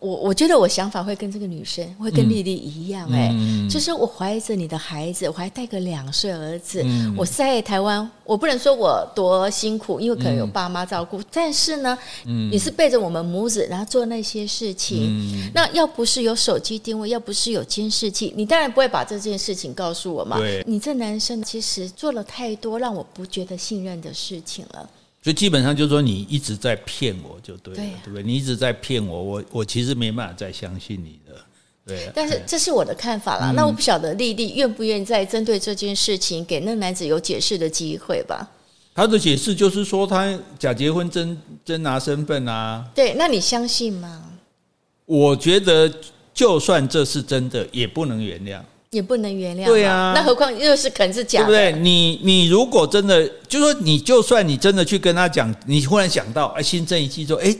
我我觉得我想法会跟这个女生会跟丽丽一样哎、就是我怀着你的孩子，我还带个两岁儿子，嗯、我在台湾，我不能说我多辛苦，因为可能有爸妈照顾，嗯、但是呢，嗯、你是背着我们母子，然后做那些事情，嗯、那要不是有手机定位，要不是有监视器，你当然不会把这件事情告诉我嘛。对。你这男生其实做了太多让我不觉得信任的事情了。所以基本上就是说，你一直在骗我就对了，对，不对？你一直在骗我，我我其实没办法再相信你的，对、啊。但是这是我的看法啦。嗯、那我不晓得丽丽愿不愿意再针对这件事情给那男子有解释的机会吧？他的解释就是说，他假结婚真真拿身份啊。对，那你相信吗？我觉得，就算这是真的，也不能原谅。也不能原谅，对啊，那何况又是可能是假的，对不对？你你如果真的，就说你就算你真的去跟他讲，你忽然想到，哎，新正一气说，哎，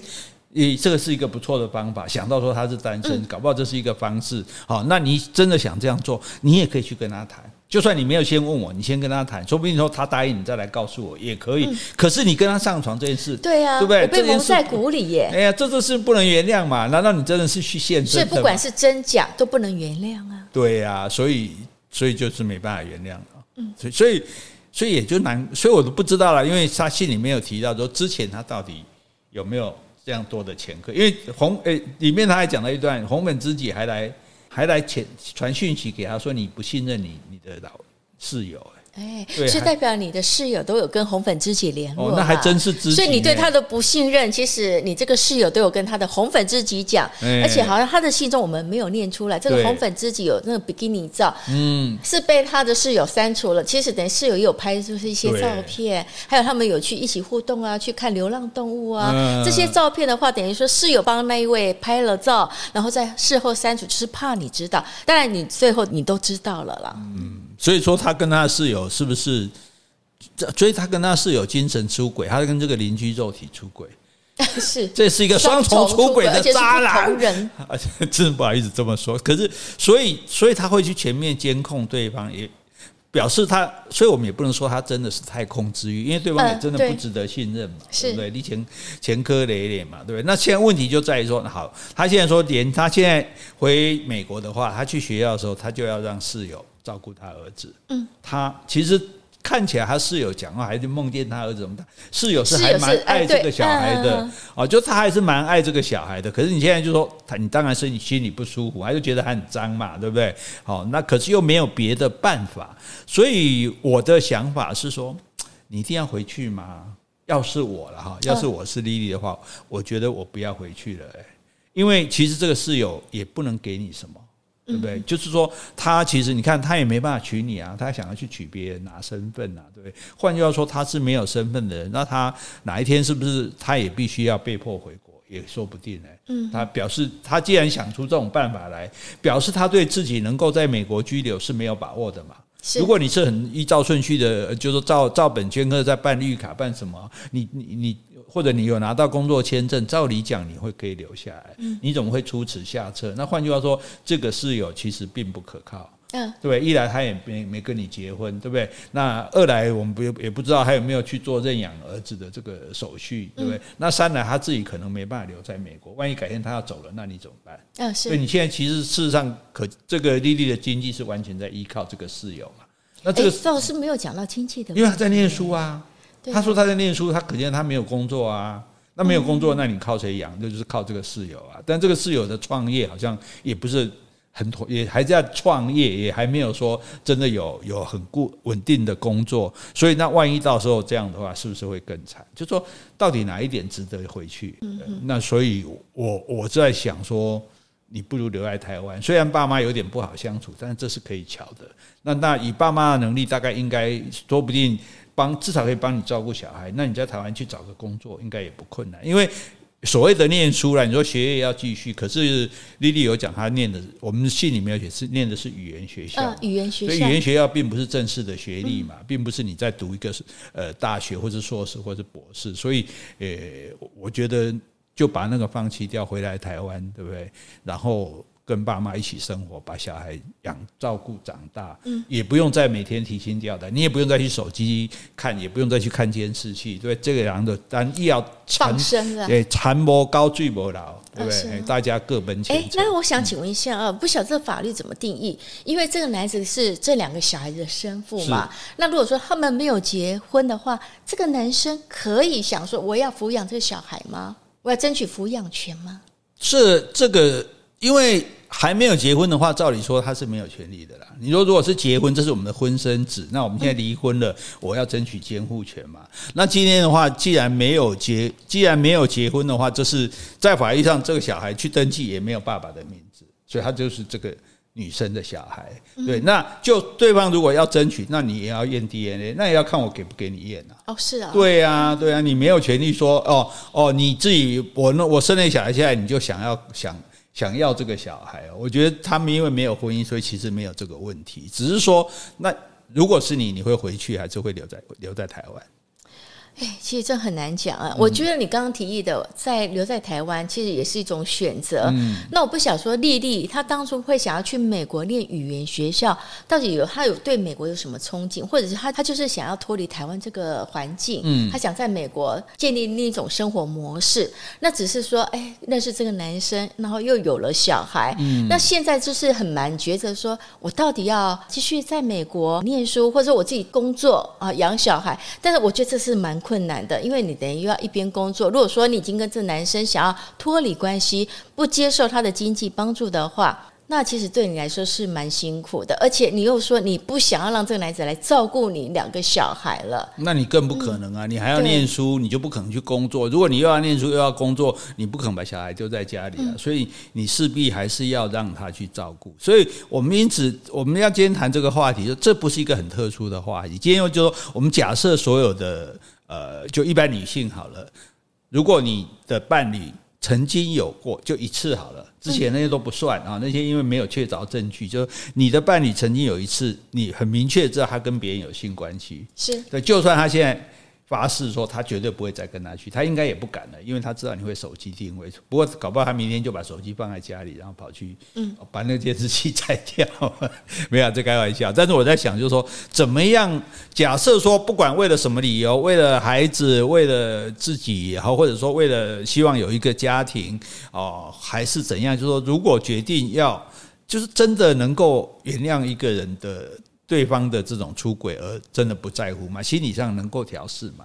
你这个是一个不错的方法，想到说他是单身，搞不好这是一个方式，好，那你真的想这样做，你也可以去跟他谈。就算你没有先问我，你先跟他谈，说不定说他答应你再来告诉我也可以。嗯、可是你跟他上床这件事，对呀、啊，对不对？被蒙在鼓里耶！哎呀，这就是不能原谅嘛？难道你真的是去献身？所以不管是真假都不能原谅啊。对呀、啊，所以所以就是没办法原谅了。嗯，所以所以所以也就难，所以我都不知道了，因为他信里没有提到说之前他到底有没有这样多的前科，因为红诶里面他还讲了一段红粉知己还来。还来传传讯息给他说，你不信任你你的老室友。哎，是代表你的室友都有跟红粉知己联络，哦，那还真是知己。所以你对他的不信任，其实你这个室友都有跟他的红粉知己讲，而且好像他的信中我们没有念出来，这个红粉知己有那个比基尼照，嗯，是被他的室友删除了。其实等于室友也有拍，就是一些照片，还有他们有去一起互动啊，去看流浪动物啊，这些照片的话，等于说室友帮那一位拍了照，然后在事后删除，就是怕你知道。当然你最后你都知道了啦。嗯。所以说他跟他的室友是不是？所以他跟他室友精神出轨，他跟这个邻居肉体出轨。(laughs) 是，这是一个双重出轨的渣男人，而且 (laughs) 真不好意思这么说。可是，所以，所以他会去全面监控对方，也表示他，所以我们也不能说他真的是太空之欲，因为对方也真的不值得信任嘛，呃、对，对不对？你前前科累累嘛，对不对？那现在问题就在于说，好，他现在说连他现在回美国的话，他去学校的时候，他就要让室友照顾他儿子。嗯，他其实。看起来他室友讲话还是梦见他儿子什么的，室友是还蛮爱这个小孩的哦，就他还是蛮爱这个小孩的。可是你现在就说他，你当然是你心里不舒服，还是觉得他很脏嘛，对不对？好，那可是又没有别的办法，所以我的想法是说，你一定要回去吗？要是我了哈，要是我是丽丽的话，我觉得我不要回去了，因为其实这个室友也不能给你什么。对不对？就是说，他其实你看，他也没办法娶你啊，他想要去娶别人拿身份啊，对不对？换句话说，他是没有身份的人，那他哪一天是不是他也必须要被迫回国，也说不定呢。嗯，他表示，他既然想出这种办法来，表示他对自己能够在美国居留是没有把握的嘛。如果你是很依照顺序的，就是照照本宣科在办绿卡办什么，你你你。或者你有拿到工作签证，照理讲你会可以留下来，你怎么会出此下策？那换句话说，这个室友其实并不可靠，嗯，对，对一来他也没没跟你结婚，对不对？那二来我们不也不知道他有没有去做认养儿子的这个手续，对不对？那三来他自己可能没办法留在美国，万一改天他要走了，那你怎么办？嗯，是。所以你现在其实事实上可这个丽丽的经济是完全在依靠这个室友嘛？那这个倒是没有讲到亲戚的，因为他在念书啊。他说他在念书，他可见他没有工作啊。那没有工作，那你靠谁养？那就是靠这个室友啊。但这个室友的创业好像也不是很妥，也还在创业，也还没有说真的有有很固稳定的工作。所以那万一到时候这样的话，是不是会更惨？就说到底哪一点值得回去？那所以我我在想说，你不如留在台湾。虽然爸妈有点不好相处，但是这是可以瞧的。那那以爸妈的能力，大概应该说不定。帮至少可以帮你照顾小孩，那你在台湾去找个工作应该也不困难，因为所谓的念书啦，你说学业要继续，可是丽丽有讲她念的，我们信里面有写是念的是语言学校，语言学校，所以语言学校并不是正式的学历嘛，并不是你在读一个呃大学或者硕士或者博士，所以呃，我觉得就把那个放弃掉，回来台湾，对不对？然后。跟爸妈一起生活，把小孩养照顾长大，嗯，也不用再每天提心吊胆，你也不用再去手机看，也不用再去看监视器，对这个样的，但亦要放生了，对，蚕魔高坠魔老，对不对？大家各奔前程。哎，那我想请问一下啊，不晓得这个法律怎么定义？因为这个男子是这两个小孩子的生父嘛，那如果说他们没有结婚的话，这个男生可以想说我要抚养这个小孩吗？我要争取抚养权吗？是这个，因为。还没有结婚的话，照理说他是没有权利的啦。你说如果是结婚，这是我们的婚生子，那我们现在离婚了，我要争取监护权嘛？那今天的话，既然没有结，既然没有结婚的话，这是在法律上，这个小孩去登记也没有爸爸的名字，所以他就是这个女生的小孩。对，那就对方如果要争取，那你也要验 DNA，那也要看我给不给你验啊？哦，是啊，对啊，对啊，你没有权利说哦哦，你自己我那我生了小孩，现在你就想要想。想要这个小孩，我觉得他们因为没有婚姻，所以其实没有这个问题。只是说，那如果是你，你会回去还是会留在留在台湾？哎，其实这很难讲啊。我觉得你刚刚提议的在留在台湾，其实也是一种选择。嗯，那我不想说丽丽她当初会想要去美国念语言学校，到底有她有对美国有什么憧憬，或者是她她就是想要脱离台湾这个环境，嗯，她想在美国建立另一种生活模式。那只是说，哎，认识这个男生，然后又有了小孩，嗯，那现在就是很蛮抉择，说我到底要继续在美国念书，或者我自己工作啊养小孩？但是我觉得这是蛮。困难的，因为你等于又要一边工作。如果说你已经跟这男生想要脱离关系，不接受他的经济帮助的话，那其实对你来说是蛮辛苦的。而且你又说你不想要让这个男子来照顾你两个小孩了，那你更不可能啊！你还要念书，你就不可能去工作。如果你又要念书又要工作，你不可能把小孩丢在家里啊。所以你势必还是要让他去照顾。所以我们因此我们要今天谈这个话题，就这不是一个很特殊的话题。今天又就说我们假设所有的。呃，就一般女性好了。如果你的伴侣曾经有过，就一次好了，之前那些都不算啊，那些因为没有确凿证据，就你的伴侣曾经有一次，你很明确知道他跟别人有性关系，是对，就算他现在。发誓说他绝对不会再跟他去，他应该也不敢了，因为他知道你会手机定位。不过搞不好他明天就把手机放在家里，然后跑去，嗯，把那个监视器拆掉。没有，这开玩笑。但是我在想，就是说怎么样？假设说不管为了什么理由，为了孩子，为了自己，然后或者说为了希望有一个家庭，哦，还是怎样？就是说，如果决定要，就是真的能够原谅一个人的。对方的这种出轨而真的不在乎吗？心理上能够调试吗？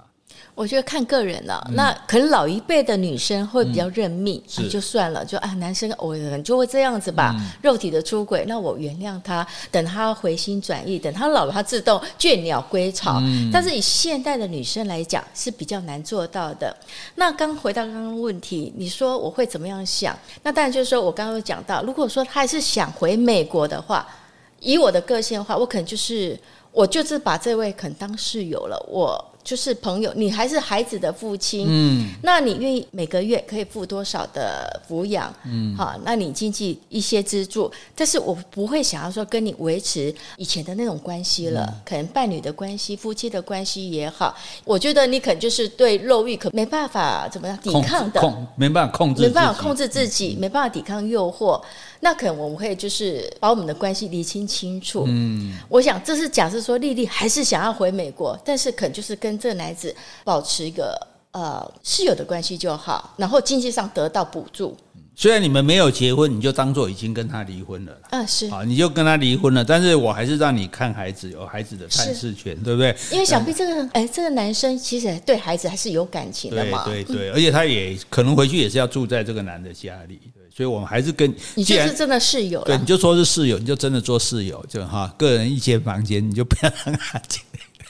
我觉得看个人了。那可能老一辈的女生会比较认命，就算了，就啊，男生偶尔就会这样子吧。肉体的出轨，那我原谅他，等他回心转意，等他老了，他自动倦鸟归巢。但是以现代的女生来讲是比较难做到的。那刚回到刚刚问题，你说我会怎么样想？那当然就是说我刚刚有讲到，如果说他还是想回美国的话。以我的个性的话，我可能就是，我就是把这位肯当室友了，我。就是朋友，你还是孩子的父亲，嗯，那你愿意每个月可以付多少的抚养，嗯，好，那你经济一些资助，但是我不会想要说跟你维持以前的那种关系了，嗯、可能伴侣的关系、夫妻的关系也好，我觉得你可能就是对肉欲可没办法怎么样抵抗的，控没办法控制，没办法控制自己，嗯、没办法抵抗诱惑，那可能我们会就是把我们的关系理清清楚，嗯，我想这是假设说丽丽还是想要回美国，但是可能就是跟。这个男子保持一个呃室友的关系就好，然后经济上得到补助。虽然你们没有结婚，你就当做已经跟他离婚了。啊，是啊，你就跟他离婚了。但是我还是让你看孩子，有孩子的探视权，对不对？因为想必这个哎，这个男生其实对孩子还是有感情的嘛。对对对，而且他也可能回去也是要住在这个男的家里。对，所以我们还是跟你就是真的室友。对，你就说是室友，你就真的做室友，就哈，个人一间房间，你就不要让他进。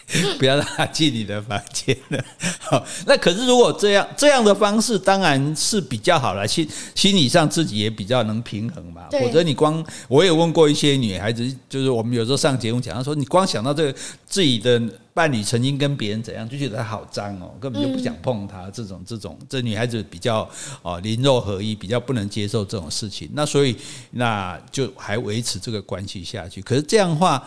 (laughs) 不要让他进你的房间了。(laughs) 好，那可是如果这样这样的方式当然是比较好了，心心理上自己也比较能平衡嘛。否则你光我也问过一些女孩子，就是我们有时候上节目讲，她说你光想到这个自己的伴侣曾经跟别人怎样，就觉得他好脏哦，根本就不想碰他。这种这种这女孩子比较哦灵肉合一，比较不能接受这种事情。那所以那就还维持这个关系下去。可是这样的话。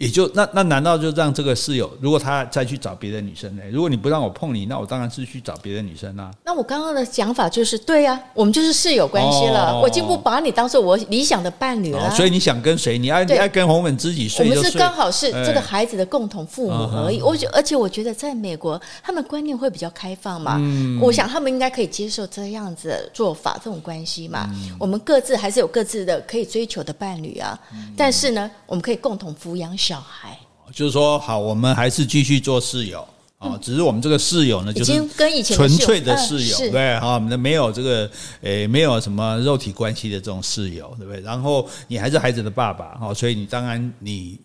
也就那那难道就让这个室友，如果他再去找别的女生呢？如果你不让我碰你，那我当然是去找别的女生啦。那我刚刚的讲法就是，对呀，我们就是室友关系了，我已经不把你当做我理想的伴侣了。所以你想跟谁？你爱你爱跟红粉知己。我们是刚好是这个孩子的共同父母而已。我觉而且我觉得在美国，他们观念会比较开放嘛。我想他们应该可以接受这样子的做法，这种关系嘛。我们各自还是有各自的可以追求的伴侣啊。但是呢，我们可以共同抚养小孩，就是说，好，我们还是继续做室友啊。只是我们这个室友呢，就是跟以前纯粹的室友，对，好，我们没有这个，诶，没有什么肉体关系的这种室友，对不对？然后你还是孩子的爸爸，哈，所以你当然你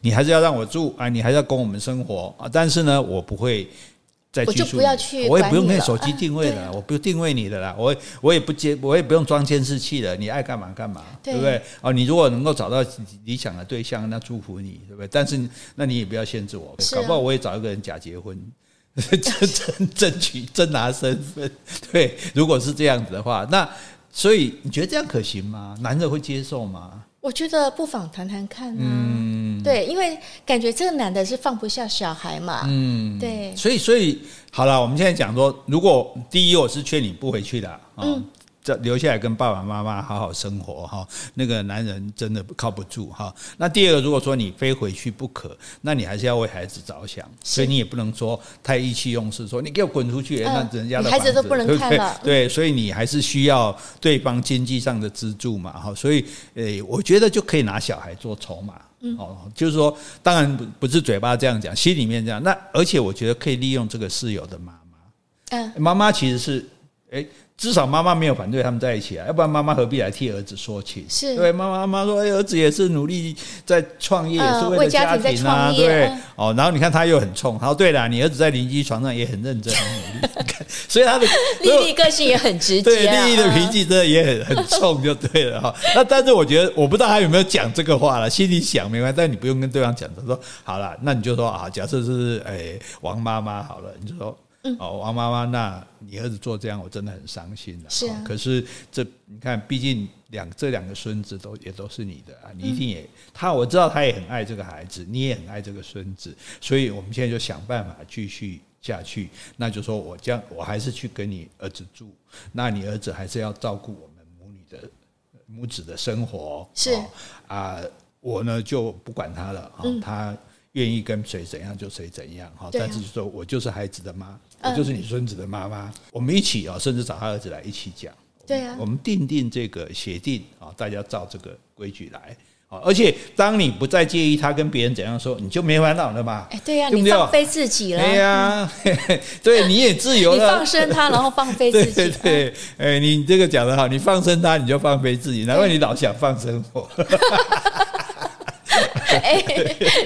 你还是要让我住啊，你还是要供我们生活啊。但是呢，我不会。再我就不要去，我也不用那手机定位了，(laughs) 啊、我不定位你的啦，我我也不接，我也不用装监视器了，你爱干嘛干嘛，对，对不对？哦，你如果能够找到理想的对象，那祝福你，对不对？但是那你也不要限制我，啊、搞不好我也找一个人假结婚，(laughs) 争取争拿身份，对，如果是这样子的话，那所以你觉得这样可行吗？男的会接受吗？我觉得不妨谈谈看啊，嗯、对，因为感觉这个男的是放不下小孩嘛，嗯，对，所以所以好了，我们现在讲说，如果第一，我是劝你不回去的，嗯。这留下来跟爸爸妈妈好好生活哈，那个男人真的靠不住哈。那第二个，如果说你非回去不可，那你还是要为孩子着想，所以你也不能说太意气用事，说你给我滚出去，那人家的孩子都不能看了。对，所以你还是需要对方经济上的资助嘛哈。所以，诶，我觉得就可以拿小孩做筹码，哦，就是说，当然不不是嘴巴这样讲，心里面这样。那而且我觉得可以利用这个室友的妈妈，嗯，妈妈其实是诶。至少妈妈没有反对他们在一起啊，要不然妈妈何必来替儿子说情？是对，妈妈妈说，哎，儿子也是努力在创业，也是为了家庭啊，对哦。然后你看他又很冲，他说对了，你儿子在邻居床上也很认真很 (laughs) 努力，所以他的 (laughs) 丽丽个性也很直接，对丽丽的脾气真的也很很冲，就对了哈。(laughs) 那但是我觉得，我不知道他有没有讲这个话了，心里想没关系，但你不用跟对方讲，他说好了，那你就说啊，假设是哎王妈妈好了，你就说。嗯，哦，王妈妈，那你儿子做这样，我真的很伤心了。是啊，可是这你看，毕竟两这两个孙子都也都是你的啊，你一定也、嗯、他我知道他也很爱这个孩子，你也很爱这个孙子，所以我们现在就想办法继续下去。那就说我将我还是去跟你儿子住，那你儿子还是要照顾我们母女的母子的生活。是啊，我呢就不管他了啊，嗯、他。愿意跟谁怎样就谁怎样哈，但是就说我就是孩子的妈，我就是你孙子的妈妈，我们一起啊，甚至找他儿子来一起讲。对啊，我们定定这个协定啊，大家照这个规矩来啊。而且当你不再介意他跟别人怎样说，你就没烦恼了嘛。哎，对呀，你放飞自己了。对呀，对，你也自由了。(laughs) 你放生他，然后放飞自己。对对，哎，你这个讲的好，你放生他，你就放飞自己，难怪你老想放生我。(laughs) (laughs) 哎，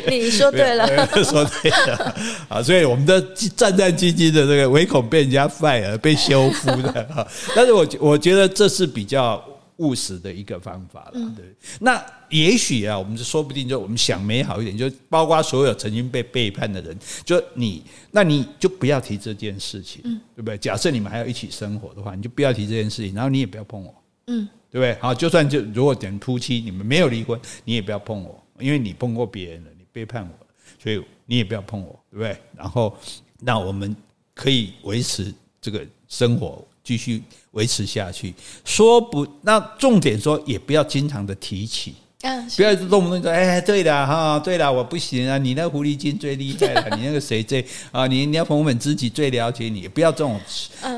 你说对了，(laughs) 说对了啊！所以我们都战战兢兢的，这个唯恐被人家 fire 被修复的啊。但是我我觉得这是比较务实的一个方法了。对，那也许啊，我们就说不定就我们想美好一点，就包括所有曾经被背叛的人，就你，那你就不要提这件事情，对不对？假设你们还要一起生活的话，你就不要提这件事情，然后你也不要碰我，嗯，对不对？好，就算就如果等夫妻你们没有离婚，你也不要碰我。因为你碰过别人了，你背叛我，所以你也不要碰我，对不对？然后，那我们可以维持这个生活，继续维持下去。说不，那重点说也不要经常的提起，嗯，不要动不动说，哎，对的哈，对的，我不行啊，你那狐狸精最厉害了，你那个谁最啊，你你要朋友们知己最了解你，不要这种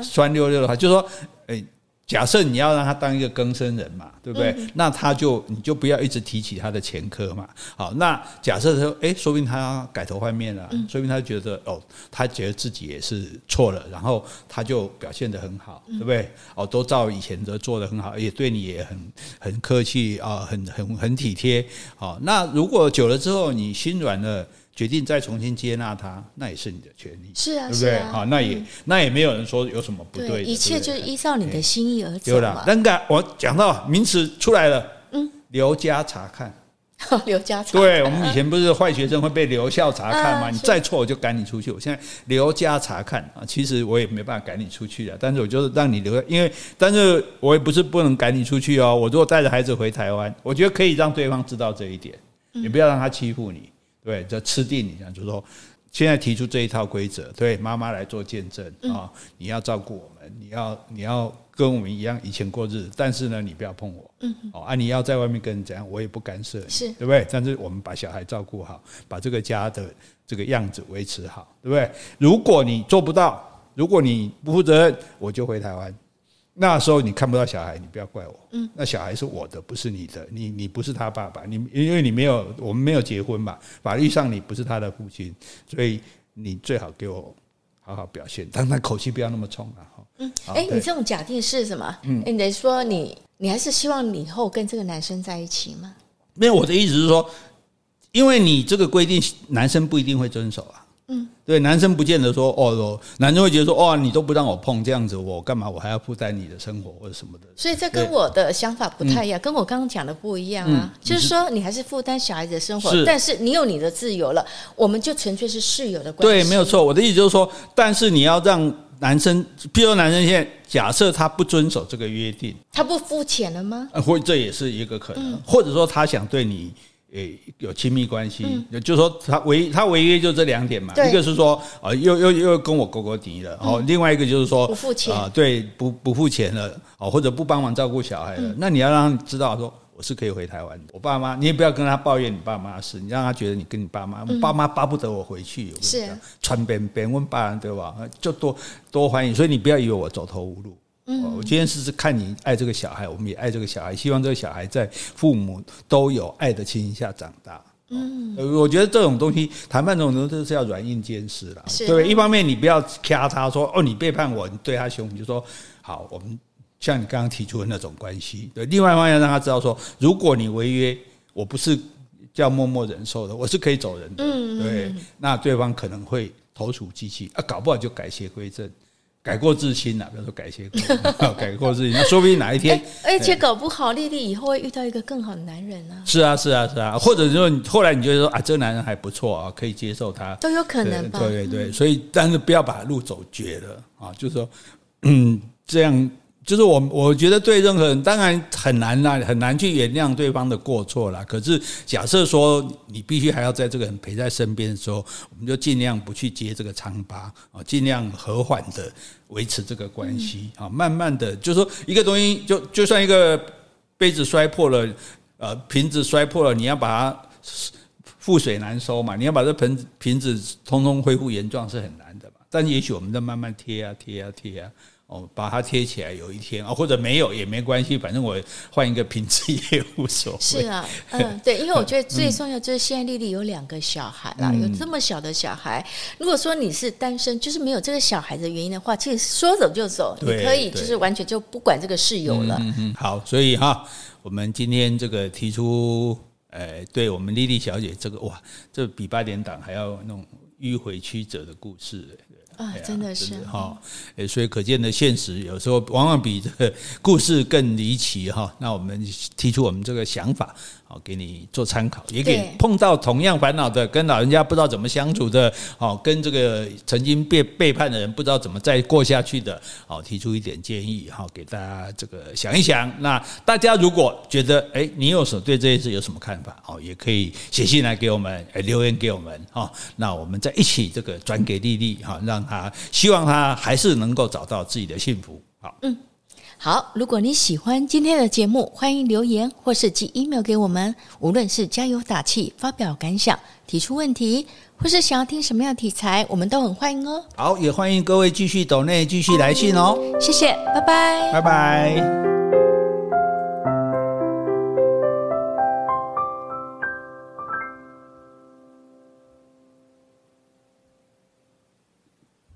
酸溜溜的话，就说，哎。假设你要让他当一个更生人嘛，对不对？嗯、那他就你就不要一直提起他的前科嘛。好，那假设说，哎，说不定他改头换面了，说不定他觉得哦，他觉得自己也是错了，然后他就表现得很好，对不对？哦，都照以前的做得很好，也对你也很很客气啊，很很很体贴。好，那如果久了之后你心软了。决定再重新接纳他，那也是你的权利，是啊，对不对？好，那也那也没有人说有什么不对，一切就是依照你的心意而走对了，那个我讲到名词出来了，嗯，留家查看，(laughs) 留家查看。对，我们以前不是坏学生会被留校查看吗？你再错我就赶你出去。我现在留家查看啊，其实我也没办法赶你出去的，但是我就是让你留，因为但是我也不是不能赶你出去哦。我如果带着孩子回台湾，我觉得可以让对方知道这一点，也不要让他欺负你。对，这吃定你讲，就是说，现在提出这一套规则，对妈妈来做见证啊，你要照顾我们，你要你要跟我们一样以前过日子，但是呢，你不要碰我，嗯，哦啊，你要在外面跟人怎样，我也不干涉，是对不对？但是我们把小孩照顾好，把这个家的这个样子维持好，对不对？如果你做不到，如果你不负责任，我就回台湾。那时候你看不到小孩，你不要怪我。嗯，那小孩是我的，不是你的。你你不是他爸爸，你因为你没有，我们没有结婚嘛，法律上你不是他的父亲，所以你最好给我好好表现，但他口气不要那么冲啊。嗯，哎，你这种假定是什么？嗯，你得说你你还是希望你以后跟这个男生在一起吗？没有，我的意思是说，因为你这个规定，男生不一定会遵守啊。嗯，对，男生不见得说哦，男生会觉得说哦，你都不让我碰这样子，我干嘛？我还要负担你的生活或者什么的。所以这跟我的想法不太一样，跟我刚刚讲的不一样啊。就是说，你还是负担小孩子的生活，但是你有你的自由了，我们就纯粹是室友的关系。对，没有错。我的意思就是说，但是你要让男生，譬如说男生现在假设他不遵守这个约定，他不付钱了吗？或这也是一个可能，或者说他想对你。诶，有亲密关系，嗯、就是说他违他违约就这两点嘛，一个是说啊，又又又跟我勾勾敌了，哦、嗯，另外一个就是说不付钱啊，对，不不付钱了，哦，或者不帮忙照顾小孩了，嗯、那你要让他知道说我是可以回台湾的，我爸妈你也不要跟他抱怨你爸妈的事，你让他觉得你跟你爸妈，嗯、爸妈巴不得我回去，是传边边问爸对吧？就多多欢迎，所以你不要以为我走投无路。嗯，我今天是是看你爱这个小孩，我们也爱这个小孩，希望这个小孩在父母都有爱的情形下长大。嗯，我觉得这种东西谈判这种东西都是要软硬兼施的，对。一方面你不要掐他说哦，你背叛我，你对他凶，你就说好，我们像你刚刚提出的那种关系。对，另外一方面要让他知道说，如果你违约，我不是叫默默忍受的，我是可以走人的。嗯，对，那对方可能会投鼠忌器啊，搞不好就改邪归正。改过自新了，比如说改邪归 (laughs) 改过自新，(laughs) 那说不定哪一天，而且搞不好丽丽以后会遇到一个更好的男人啊。是啊，是啊，是啊，或者说你后来你觉得说啊，这个男人还不错啊，可以接受他，都有可能吧。对对对，所以但是不要把路走绝了啊，就是说，嗯，这样。就是我，我觉得对任何人当然很难啦，很难去原谅对方的过错啦。可是假设说你必须还要在这个人陪在身边的时候，我们就尽量不去揭这个疮疤啊，尽量和缓的维持这个关系啊，慢慢的，就是说一个东西，就就算一个杯子摔破了，呃，瓶子摔破了，你要把它覆水难收嘛，你要把这盆瓶子通通恢复原状是很难的嘛。但也许我们在慢慢贴啊贴啊贴啊。哦，把它贴起来，有一天啊，或者没有也没关系，反正我换一个瓶子也无所谓。是啊，(laughs) 嗯，对，因为我觉得最重要就是现在丽丽有两个小孩啦，嗯、有这么小的小孩。如果说你是单身，就是没有这个小孩的原因的话，其实说走就走，你可以就是完全就不管这个室友了。嗯嗯。好，所以哈，我们今天这个提出，呃，对我们丽丽小姐这个哇，这比八点档还要那种迂回曲折的故事。啊，真的是哈，所以可见的现实有时候往往比这个故事更离奇哈。那我们提出我们这个想法。好，给你做参考，也给碰到同样烦恼的，跟老人家不知道怎么相处的，好，跟这个曾经被背叛的人不知道怎么再过下去的，好，提出一点建议，好，给大家这个想一想。那大家如果觉得，哎，你有什么对这件事有什么看法？好，也可以写信来给我们，留言给我们，哈，那我们再一起这个转给丽丽，哈，让她希望她还是能够找到自己的幸福。好，嗯。好，如果你喜欢今天的节目，欢迎留言或是寄 email 给我们。无论是加油打气、发表感想、提出问题，或是想要听什么样的题材，我们都很欢迎哦。好，也欢迎各位继续抖内继续来信哦。谢谢，拜拜，拜拜。